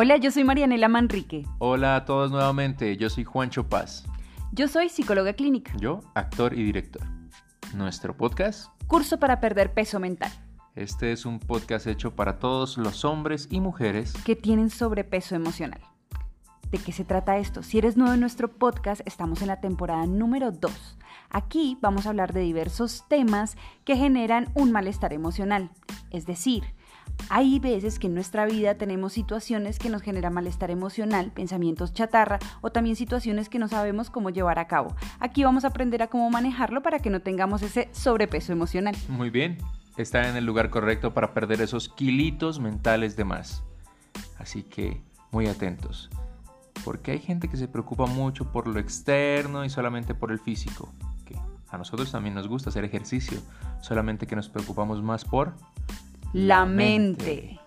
Hola, yo soy Marianela Manrique. Hola a todos nuevamente, yo soy Juancho Paz. Yo soy psicóloga clínica. Yo, actor y director. Nuestro podcast. Curso para perder peso mental. Este es un podcast hecho para todos los hombres y mujeres que tienen sobrepeso emocional. ¿De qué se trata esto? Si eres nuevo en nuestro podcast, estamos en la temporada número 2. Aquí vamos a hablar de diversos temas que generan un malestar emocional. Es decir, hay veces que en nuestra vida tenemos situaciones que nos generan malestar emocional, pensamientos chatarra o también situaciones que no sabemos cómo llevar a cabo. Aquí vamos a aprender a cómo manejarlo para que no tengamos ese sobrepeso emocional. Muy bien, está en el lugar correcto para perder esos kilitos mentales de más. Así que muy atentos porque hay gente que se preocupa mucho por lo externo y solamente por el físico. Que a nosotros también nos gusta hacer ejercicio, solamente que nos preocupamos más por la mente.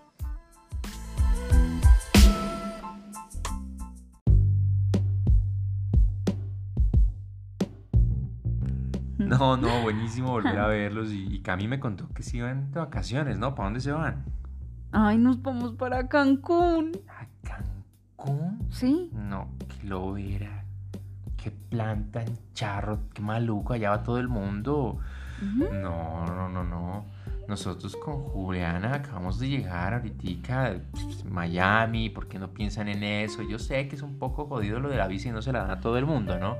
No, no, buenísimo volver a verlos. Y, y Cami me contó que se iban de vacaciones, ¿no? ¿Para dónde se van? Ay, nos vamos para Cancún. ¿A Cancún? Sí. No, que lo era. Qué planta en charro, qué maluco, allá va todo el mundo. No, no, no, no. Nosotros con Juliana acabamos de llegar ahorita a pues, Miami, ¿por qué no piensan en eso? Yo sé que es un poco jodido lo de la bici y no se la dan a todo el mundo, ¿no?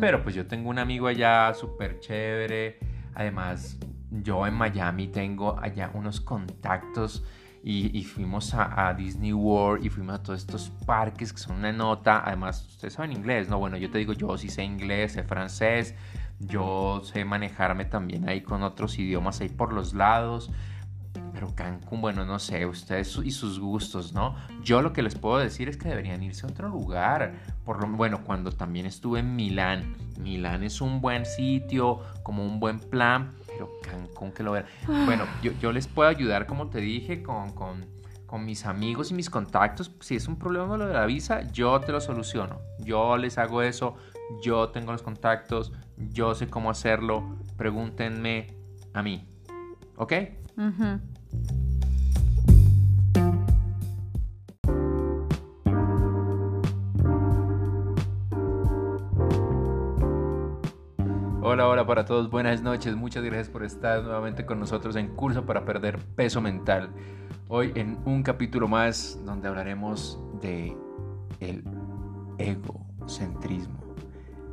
Pero pues yo tengo un amigo allá súper chévere. Además, yo en Miami tengo allá unos contactos y, fuimos a, Disney World y fuimos a todos estos parques que son una nota. Además, ustedes saben inglés, ¿no? Bueno, yo te digo, yo sí sé inglés, sé francés, yo sé manejarme también ahí con otros idiomas ahí por los lados. Pero Cancún, bueno, no sé, ustedes y sus gustos, ¿no? Yo lo que les puedo decir es que deberían irse a otro lugar. Por lo, bueno, cuando también estuve en Milán. Milán es un buen sitio, como un buen plan Cancún que lo vean. Bueno, yo, les puedo ayudar, como te dije, con, con, mis amigos y mis contactos. Si es un problema lo de la visa, yo te lo soluciono. Yo les hago eso, yo tengo los contactos, yo sé cómo hacerlo. Pregúntenme a mí. ¿Ok? Hola, hola para todos, buenas noches, muchas gracias por estar nuevamente con nosotros en Curso para Perder Peso Mental. Hoy en un capítulo más donde hablaremos de el egocentrismo.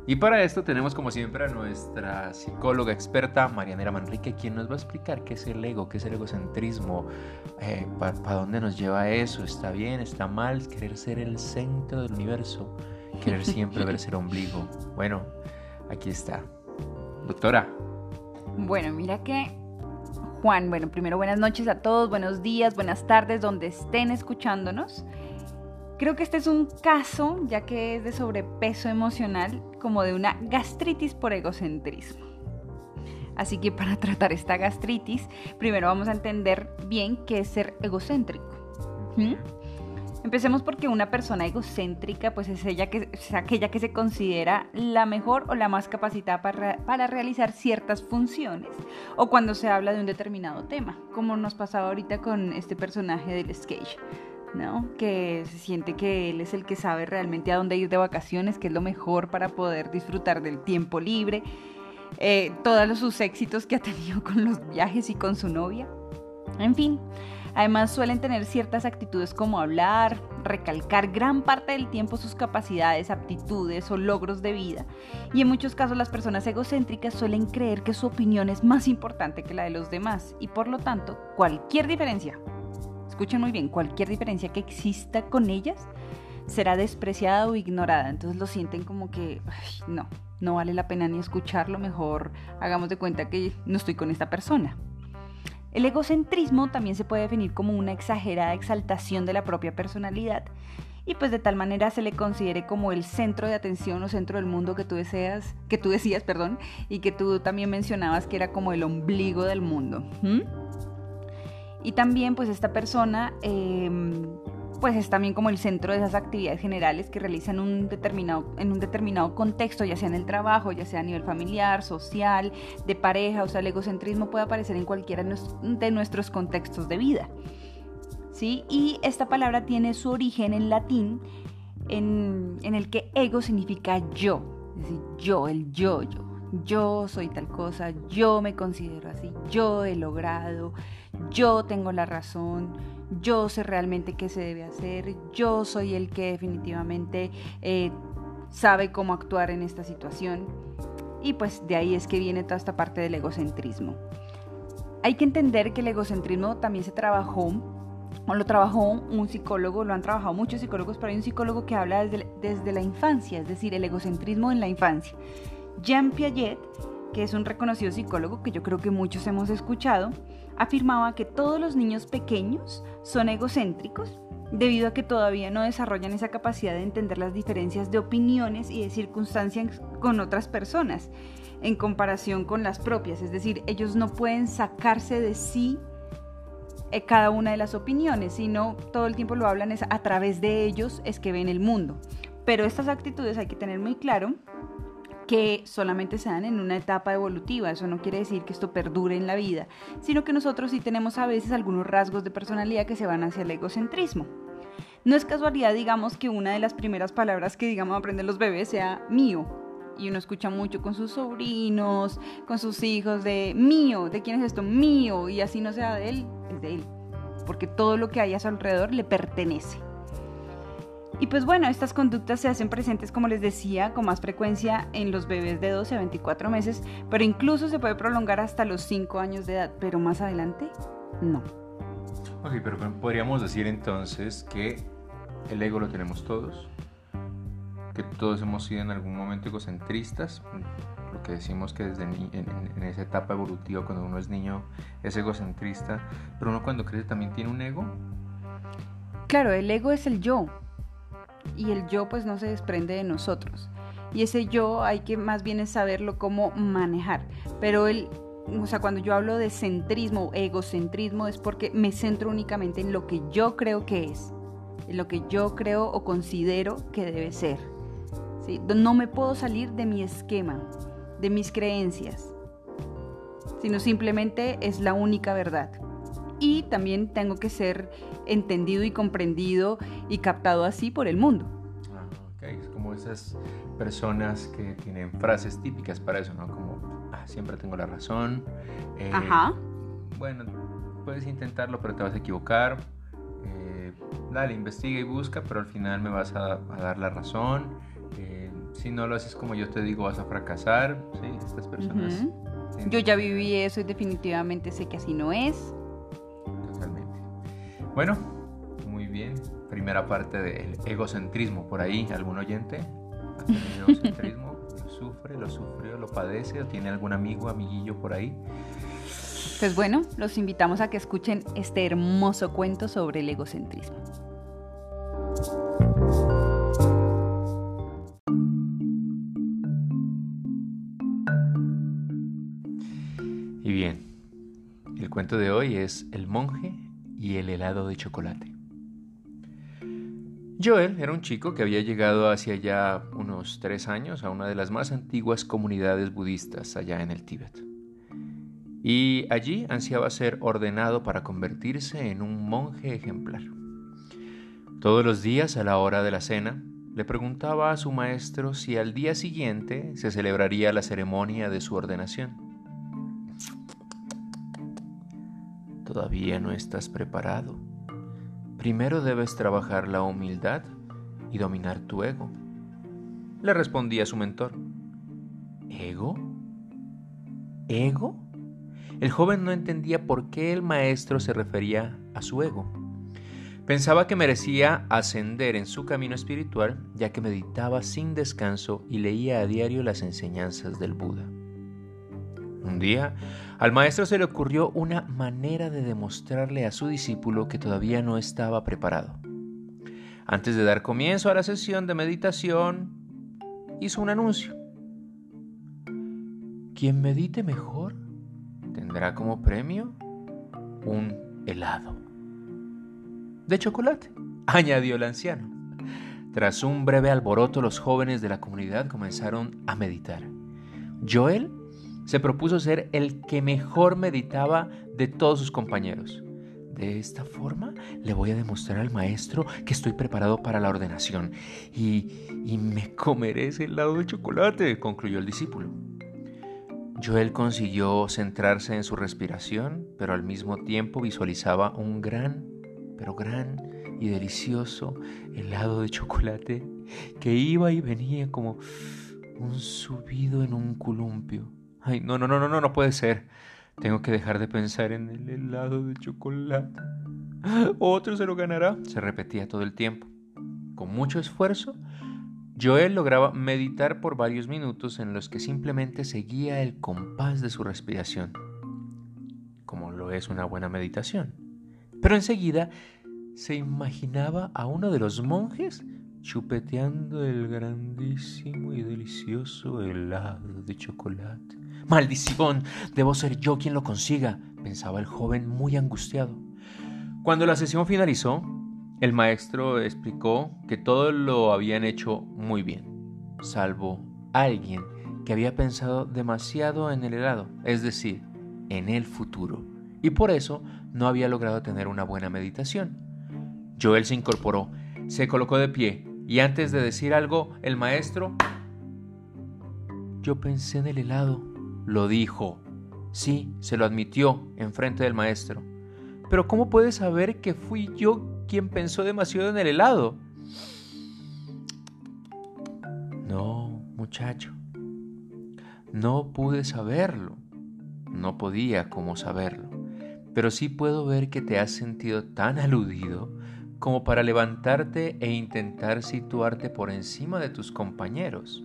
Y para esto tenemos como siempre a nuestra psicóloga experta Marianela Manrique, quien nos va a explicar qué es el ego, qué es el egocentrismo, eh, para dónde nos lleva eso, está bien, está mal, querer ser el centro del universo, querer siempre verse el ombligo. Bueno, aquí está. Doctora. Bueno, mira que Juan, bueno, primero buenas noches a todos, buenos días, buenas tardes, donde estén escuchándonos. Creo que este es un caso, ya que es de sobrepeso emocional, como de una gastritis por egocentrismo. Así que para tratar esta gastritis, primero vamos a entender bien qué es ser egocéntrico. ¿Mm? Empecemos porque una persona egocéntrica pues es, ella que, es aquella que se considera la mejor o la más capacitada para, para, realizar ciertas funciones o cuando se habla de un determinado tema, como nos pasaba ahorita con este personaje del sketch. ¿No? Que se siente que él es el que sabe realmente a dónde ir de vacaciones, que es lo mejor para poder disfrutar del tiempo libre, eh, todos sus éxitos que ha tenido con los viajes y con su novia. En fin, Además suelen tener ciertas actitudes como hablar, recalcar gran parte del tiempo sus capacidades, aptitudes o logros de vida. Y en muchos casos las personas egocéntricas suelen creer que su opinión es más importante que la de los demás y por lo tanto cualquier diferencia, escuchen muy bien, cualquier diferencia que exista con ellas será despreciada o ignorada. Entonces lo sienten como que no, no vale la pena ni escucharlo, mejor hagamos de cuenta que no estoy con esta persona. El egocentrismo también se puede definir como una exagerada exaltación de la propia personalidad y pues de tal manera se le considere como el centro de atención o centro del mundo que tú deseas, que tú decías, perdón, y que tú también mencionabas que era como el ombligo del mundo. Y también pues esta persona em, pues es también como el centro de esas actividades generales que realizan un determinado, en un determinado contexto, ya sea en el trabajo, ya sea a nivel familiar, social, de pareja, o sea, el egocentrismo puede aparecer en cualquiera de nuestros contextos de vida. ¿sí? Y esta palabra tiene su origen en latín, en, en el que ego significa yo, es decir, yo, el yo, yo. Yo soy tal cosa, yo me considero así, yo he logrado, yo tengo la razón, yo sé realmente qué se debe hacer, yo soy el que definitivamente eh, sabe cómo actuar en esta situación. Y pues de ahí es que viene toda esta parte del egocentrismo. Hay que entender que el egocentrismo también se trabajó, o lo trabajó un psicólogo, lo han trabajado muchos psicólogos, pero hay un psicólogo que habla desde, desde la infancia, es decir, el egocentrismo en la infancia. Jean Piaget, que es un reconocido psicólogo que yo creo que muchos hemos escuchado, afirmaba que todos los niños pequeños son egocéntricos debido a que todavía no desarrollan esa capacidad de entender las diferencias de opiniones y de circunstancias con otras personas en comparación con las propias. Es decir, ellos no pueden sacarse de sí eh, cada una de las opiniones, sino todo el tiempo lo hablan es a través de ellos es que ven el mundo. Pero estas actitudes hay que tener muy claro que solamente se dan en una etapa evolutiva. Eso no quiere decir que esto perdure en la vida, sino que nosotros sí tenemos a veces algunos rasgos de personalidad que se van hacia el egocentrismo. No es casualidad, digamos, que una de las primeras palabras que, digamos, aprenden los bebés sea mío. Y uno escucha mucho con sus sobrinos, con sus hijos, de mío, ¿de quién es esto? Mío. Y así no sea de él, es de él. Porque todo lo que hay a su alrededor le pertenece. Y pues bueno, estas conductas se hacen presentes, como les decía, con más frecuencia en los bebés de 12 a 24 meses, pero incluso se puede prolongar hasta los 5 años de edad, pero más adelante, no. Ok, pero podríamos decir entonces que el ego lo tenemos todos, que todos hemos sido en algún momento egocentristas, lo que decimos que desde en, en, esa etapa evolutiva cuando uno es niño es egocentrista, pero uno cuando crece también tiene un ego. Claro, el ego es el yo, y el yo pues no se desprende de nosotros. Y ese yo hay que más bien saberlo cómo manejar. Pero el, o sea, cuando yo hablo de centrismo, egocentrismo, es porque me centro únicamente en lo que yo creo que es, en lo que yo creo o considero que debe ser. ¿sí? No me puedo salir de mi esquema, de mis creencias, sino simplemente es la única verdad y también tengo que ser entendido y comprendido y captado así por el mundo. Ah, ok, es como esas personas que tienen frases típicas para eso, ¿no? Como, ah, siempre tengo la razón. Eh, Ajá. Bueno, puedes intentarlo, pero te vas a equivocar. Eh, dale, investiga y busca, pero al final me vas a, dar la razón. Eh, si no lo haces como yo te digo, vas a fracasar. Sí, estas personas. Yo ya viví eso y definitivamente sé que así no es. Bueno, muy bien. Primera parte del egocentrismo. Por ahí, ¿algún oyente? ¿Ha egocentrismo? ¿Lo sufre? ¿Lo sufrió? ¿Lo padece? ¿O tiene algún amigo, amiguillo por ahí? Pues bueno, los invitamos a que escuchen este hermoso cuento sobre el egocentrismo. Y bien, el cuento de hoy es El monje y el helado de chocolate. Joel era un chico que había llegado hacia ya unos tres años a una de las más antiguas comunidades budistas allá en el Tíbet. Y allí ansiaba ser ordenado para convertirse en un monje ejemplar. Todos los días a la hora de la cena, le preguntaba a su maestro si al día siguiente se celebraría la ceremonia de su ordenación. Todavía no estás preparado. Primero debes trabajar la humildad y dominar tu ego. Le respondía su mentor. ¿Ego? ¿Ego? El joven no entendía por qué el maestro se refería a su ego. Pensaba que merecía ascender en su camino espiritual ya que meditaba sin descanso y leía a diario las enseñanzas del Buda. Un día, al maestro se le ocurrió una manera de demostrarle a su discípulo que todavía no estaba preparado. Antes de dar comienzo a la sesión de meditación, hizo un anuncio. Quien medite mejor tendrá como premio un helado. De chocolate, añadió el anciano. Tras un breve alboroto, los jóvenes de la comunidad comenzaron a meditar. Joel se propuso ser el que mejor meditaba de todos sus compañeros. De esta forma le voy a demostrar al maestro que estoy preparado para la ordenación y, y me comeré ese helado de chocolate, concluyó el discípulo. Joel consiguió centrarse en su respiración, pero al mismo tiempo visualizaba un gran, pero gran y delicioso helado de chocolate que iba y venía como un subido en un columpio. Ay, no, no, no, no, no, no puede ser. Tengo que dejar de pensar en el helado de chocolate. Otro se lo ganará. Se repetía todo el tiempo. Con mucho esfuerzo, Joel lograba meditar por varios minutos en los que simplemente seguía el compás de su respiración, como lo es una buena meditación. Pero enseguida se imaginaba a uno de los monjes chupeteando el grandísimo y delicioso helado de chocolate. Maldición, debo ser yo quien lo consiga, pensaba el joven muy angustiado. Cuando la sesión finalizó, el maestro explicó que todo lo habían hecho muy bien, salvo alguien que había pensado demasiado en el helado, es decir, en el futuro, y por eso no había logrado tener una buena meditación. Joel se incorporó, se colocó de pie, y antes de decir algo, el maestro... Yo pensé en el helado, lo dijo. Sí, se lo admitió en frente del maestro. Pero ¿cómo puede saber que fui yo quien pensó demasiado en el helado. No, muchacho. No pude saberlo. No podía como saberlo. Pero sí puedo ver que te has sentido tan aludido como para levantarte e intentar situarte por encima de tus compañeros.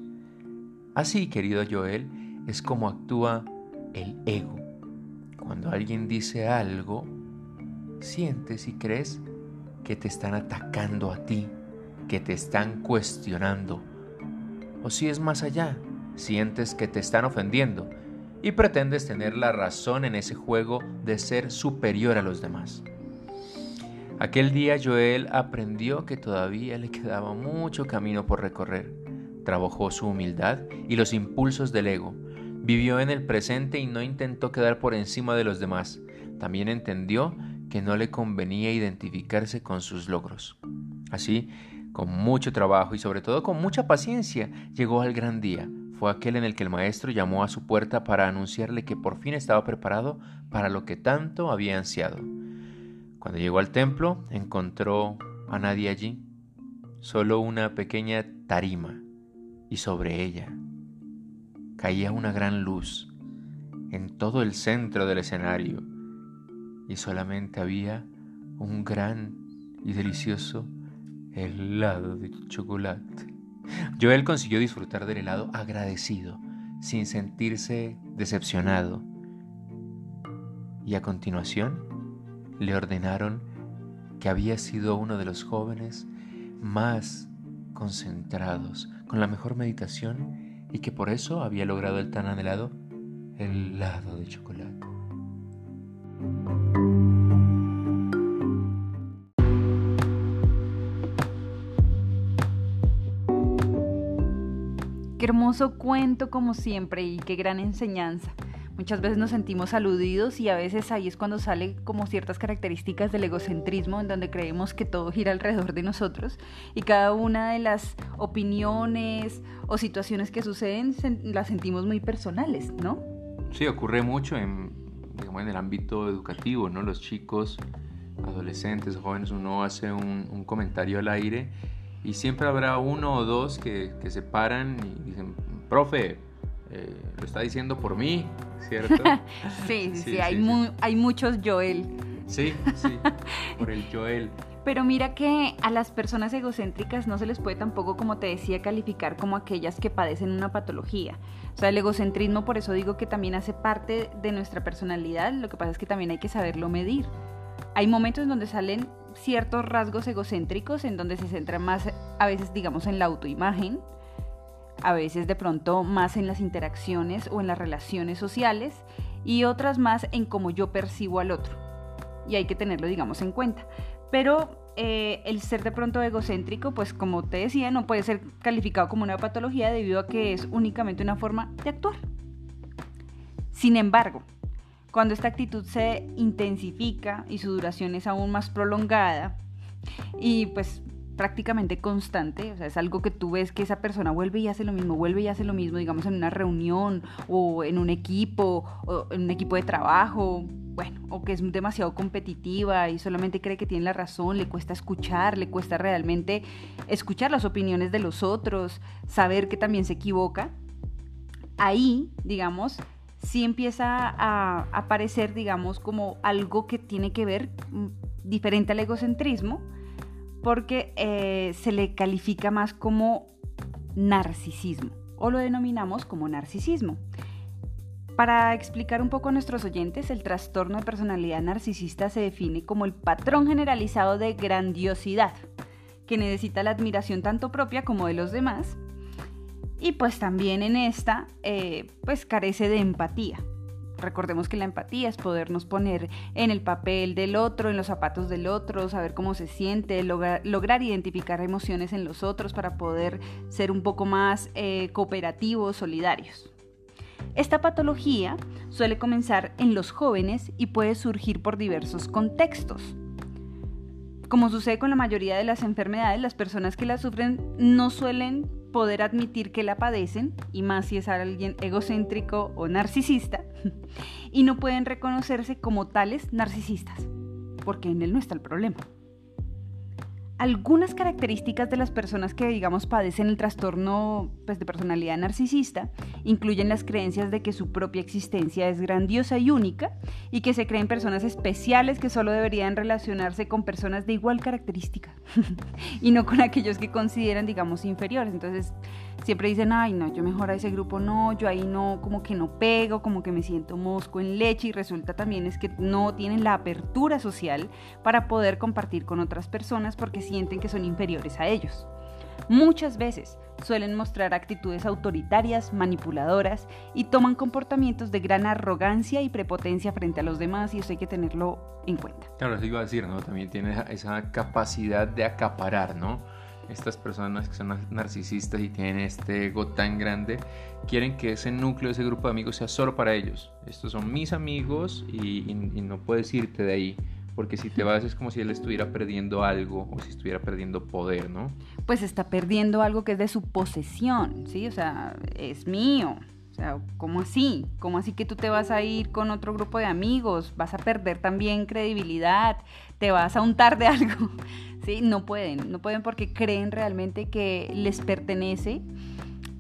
Así, querido Joel, es como actúa el ego. Cuando alguien dice algo, sientes y crees que te están atacando a ti, que te están cuestionando. O si es más allá, sientes que te están ofendiendo y pretendes tener la razón en ese juego de ser superior a los demás. Aquel día Joel aprendió que todavía le quedaba mucho camino por recorrer. Trabajó su humildad y los impulsos del ego. Vivió en el presente y no intentó quedar por encima de los demás. También entendió que no le convenía identificarse con sus logros. Así, con mucho trabajo y sobre todo con mucha paciencia, llegó al gran día. Fue aquel en el que el maestro llamó a su puerta para anunciarle que por fin estaba preparado para lo que tanto había ansiado. Cuando llegó al templo, encontró a nadie allí, solo una pequeña tarima, y sobre ella caía una gran luz en todo el centro del escenario y solamente había un gran y delicioso helado de chocolate. Joel consiguió disfrutar del helado agradecido, sin sentirse decepcionado. Y a continuación le ordenaron que había sido uno de los jóvenes más concentrados, con la mejor meditación y que por eso había logrado el tan anhelado helado de chocolate. Qué hermoso cuento como siempre y qué gran enseñanza. Muchas veces nos sentimos aludidos y a veces ahí es cuando sale como ciertas características del egocentrismo en donde creemos que todo gira alrededor de nosotros y cada una de las opiniones o situaciones que suceden las sentimos muy personales, ¿no? Sí, ocurre mucho en, en el ámbito educativo, ¿no? Los chicos, adolescentes, jóvenes, uno hace un, un comentario al aire y siempre habrá uno o dos que, que se paran y dicen, profe, eh, lo está diciendo por mí, ¿cierto? sí, sí, sí, hay, hay muchos Joel. Sí, sí, por el Joel. Pero mira que a las personas egocéntricas no se les puede tampoco, como te decía, calificar como aquellas que padecen una patología. O sea, el egocentrismo, por eso digo que también hace parte de nuestra personalidad, lo que pasa es que también hay que saberlo medir. Hay momentos en donde salen ciertos rasgos egocéntricos, en donde se centra más a veces, digamos, en la autoimagen, a veces de pronto más en las interacciones o en las relaciones sociales y otras más en cómo yo percibo al otro. Y hay que tenerlo, digamos, en cuenta. Pero eh, el ser de pronto egocéntrico, pues como te decía, no puede ser calificado como una patología debido a que es únicamente una forma de actuar. Sin embargo, Cuando esta actitud se intensifica y su duración es aún más prolongada y pues prácticamente constante, o sea, es algo que tú ves que esa persona vuelve y hace lo mismo, vuelve y hace lo mismo, digamos en una reunión o en un equipo o en un equipo de trabajo, bueno, o que es demasiado competitiva y solamente cree que tiene la razón, le cuesta escuchar, le cuesta realmente escuchar las opiniones de los otros, saber que también se equivoca, ahí, digamos, sí empieza a aparecer, digamos, como algo que tiene que ver mm, diferente al egocentrismo, porque eh, se le califica más como narcisismo o lo denominamos como narcisismo. Para explicar un poco a nuestros oyentes, el trastorno de personalidad narcisista se define como el patrón generalizado de grandiosidad, que necesita la admiración tanto propia como de los demás, y pues también en esta, eh, pues carece de empatía. Recordemos que la empatía es podernos poner en el papel del otro, en los zapatos del otro, saber cómo se siente, lograr, identificar emociones en los otros para poder ser un poco más eh, cooperativos, solidarios. Esta patología suele comenzar en los jóvenes y puede surgir por diversos contextos. Como sucede con la mayoría de las enfermedades, las personas que la sufren no suelen poder admitir que la padecen, y más si es alguien egocéntrico o narcisista, y no pueden reconocerse como tales narcisistas, porque en él no está el problema. Algunas características de las personas que, digamos, padecen el trastorno pues, de personalidad narcisista incluyen las creencias de que su propia existencia es grandiosa y única y que se creen personas especiales que solo deberían relacionarse con personas de igual característica y no con aquellos que consideran, digamos, inferiores. Entonces, siempre dicen, ay, no, yo mejor a ese grupo no, yo ahí no, como que no pego, como que me siento mosco en leche y resulta también es que no tienen la apertura social para poder compartir con otras personas porque sienten que son inferiores a ellos. Muchas veces suelen mostrar actitudes autoritarias, manipuladoras y toman comportamientos de gran arrogancia y prepotencia frente a los demás y eso hay que tenerlo en cuenta. Claro, eso iba a decir, ¿no? También tiene esa capacidad de acaparar, ¿no? Estas personas que son narcisistas y tienen este ego tan grande, quieren que ese núcleo, ese grupo de amigos sea solo para ellos. Estos son mis amigos y, no puedes irte de ahí. Porque si te vas es como si él estuviera perdiendo algo o si estuviera perdiendo poder, ¿no? Pues está perdiendo algo que es de su posesión, ¿sí? O sea, es mío. O sea, ¿cómo así? ¿Cómo así que tú te vas a ir con otro grupo de amigos? Vas a perder también credibilidad, te vas a untar de algo. ¿Sí? No pueden, no pueden porque creen realmente que les pertenece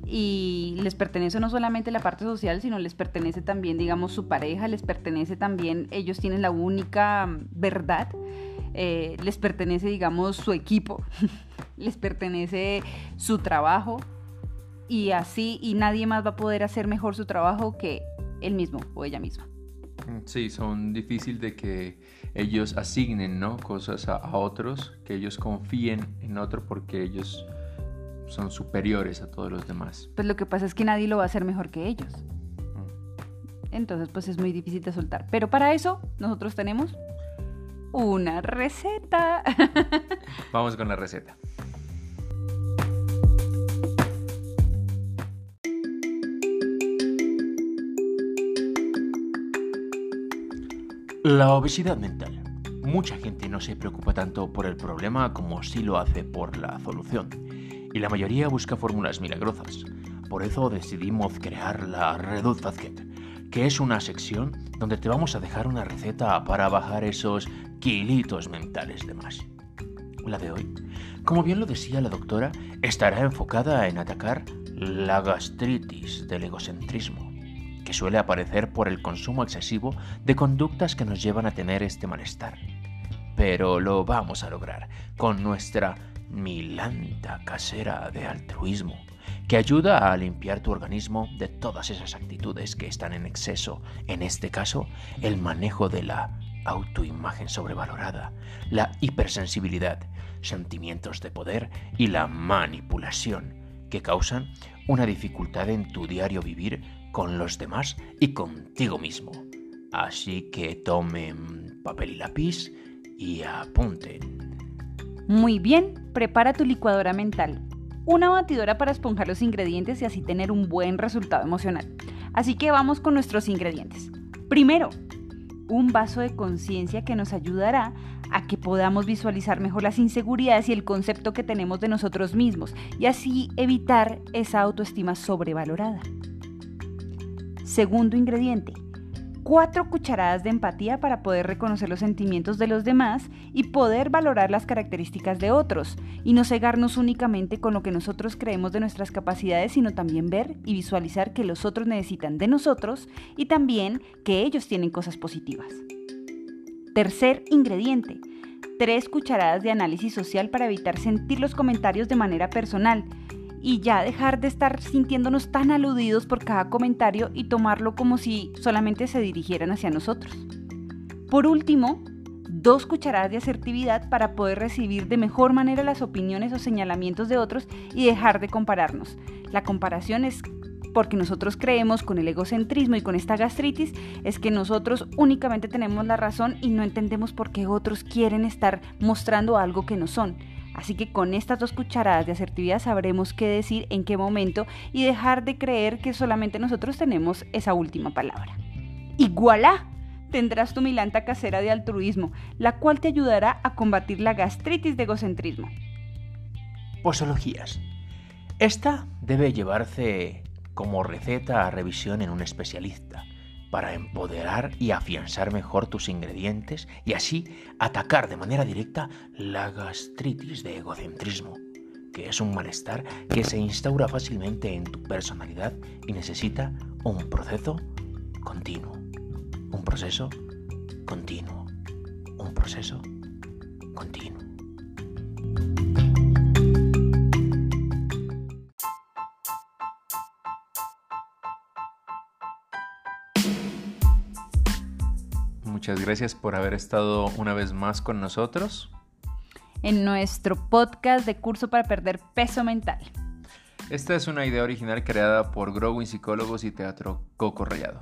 y les pertenece no solamente la parte social, sino les pertenece también, digamos, su pareja, les pertenece también, ellos tienen la única verdad, eh, les pertenece, digamos, su equipo, les pertenece su trabajo y así, y nadie más va a poder hacer mejor su trabajo que él mismo o ella misma. Sí, son difícil de que ellos asignen ¿no? cosas a, otros, que ellos confíen en otro porque ellos son superiores a todos los demás. Pues lo que pasa es que nadie lo va a hacer mejor que ellos. Mm. Entonces, pues es muy difícil de soltar. Pero para eso, nosotros tenemos una receta. Vamos con la receta. La obesidad mental. Mucha gente no se preocupa tanto por el problema como sí lo hace por la solución. Y la mayoría busca fórmulas milagrosas. Por eso decidimos crear la Reduce Basket, que es una sección donde te vamos a dejar una receta para bajar esos kilitos mentales de más. La de hoy, como bien lo decía la doctora, estará enfocada en atacar la gastritis del egocentrismo suele aparecer por el consumo excesivo de conductas que nos llevan a tener este malestar. Pero lo vamos a lograr con nuestra milanta casera de altruismo, que ayuda a limpiar tu organismo de todas esas actitudes que están en exceso, en este caso, el manejo de la autoimagen sobrevalorada, la hipersensibilidad, sentimientos de poder y la manipulación, que causan una dificultad en tu diario vivir con los demás y contigo mismo. Así que tomen papel y lápiz y apunten. Muy bien, prepara tu licuadora mental. Una batidora para esponjar los ingredientes y así tener un buen resultado emocional. Así que vamos con nuestros ingredientes. Primero, un vaso de conciencia que nos ayudará a que podamos visualizar mejor las inseguridades y el concepto que tenemos de nosotros mismos y así evitar esa autoestima sobrevalorada. Segundo ingrediente, cuatro cucharadas de empatía para poder reconocer los sentimientos de los demás y poder valorar las características de otros, y no cegarnos únicamente con lo que nosotros creemos de nuestras capacidades, sino también ver y visualizar que los otros necesitan de nosotros y también que ellos tienen cosas positivas. Tercer ingrediente, tres cucharadas de análisis social para evitar sentir los comentarios de manera personal y ya dejar de estar sintiéndonos tan aludidos por cada comentario y tomarlo como si solamente se dirigieran hacia nosotros. Por último, dos cucharadas de asertividad para poder recibir de mejor manera las opiniones o señalamientos de otros y dejar de compararnos. La comparación es porque nosotros creemos con el egocentrismo y con esta gastritis es que nosotros únicamente tenemos la razón y no entendemos por qué otros quieren estar mostrando algo que no son. Así que con estas dos cucharadas de asertividad sabremos qué decir en qué momento y dejar de creer que solamente nosotros tenemos esa última palabra. Voilà, tendrás tu milanta casera de altruismo, la cual te ayudará a combatir la gastritis de egocentrismo. Posologías. Esta debe llevarse como receta a revisión en un especialista para empoderar y afianzar mejor tus ingredientes y así atacar de manera directa la gastritis de egocentrismo, que es un malestar que se instaura fácilmente en tu personalidad y necesita un proceso continuo. Un proceso continuo. Un proceso continuo. Muchas gracias por haber estado una vez más con nosotros. En nuestro podcast de curso para perder peso mental. Esta es una idea original creada por Growing Psicólogos y Teatro Coco Rayado.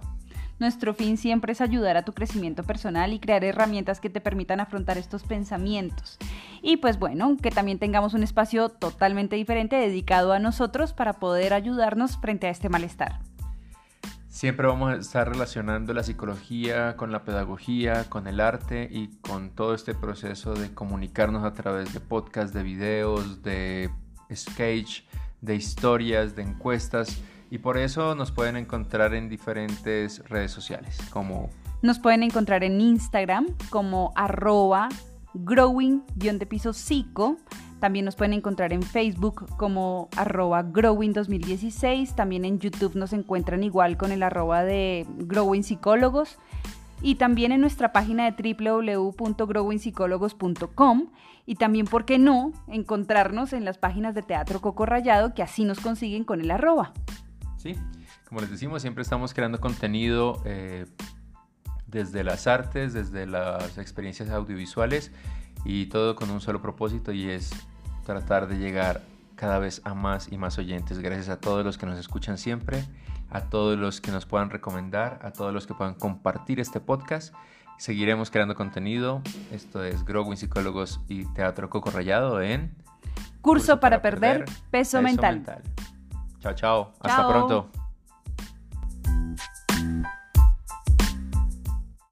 Nuestro fin siempre es ayudar a tu crecimiento personal y crear herramientas que te permitan afrontar estos pensamientos. Y pues bueno, que también tengamos un espacio totalmente diferente dedicado a nosotros para poder ayudarnos frente a este malestar. Siempre vamos a estar relacionando la psicología con la pedagogía, con el arte y con todo este proceso de comunicarnos a través de podcasts, de videos, de sketch, de historias, de encuestas. Y por eso nos pueden encontrar en diferentes redes sociales como... Nos pueden encontrar en Instagram como arroba growing-de psico también nos pueden encontrar en Facebook como arroba growing2016. También en YouTube nos encuentran igual con el arroba de Growing Psicólogos. Y también en nuestra página de www.growingpsicólogos.com. Y también, ¿por qué no?, encontrarnos en las páginas de Teatro Coco Rayado, que así nos consiguen con el arroba. Sí, como les decimos, siempre estamos creando contenido eh, desde las artes, desde las experiencias audiovisuales y todo con un solo propósito y es tratar de llegar cada vez a más y más oyentes. Gracias a todos los que nos escuchan siempre, a todos los que nos puedan recomendar, a todos los que puedan compartir este podcast. Seguiremos creando contenido. Esto es Growing Psicólogos y Teatro Coco Rayado en Curso, para, perder, peso, mental. Chao, chao. Hasta pronto.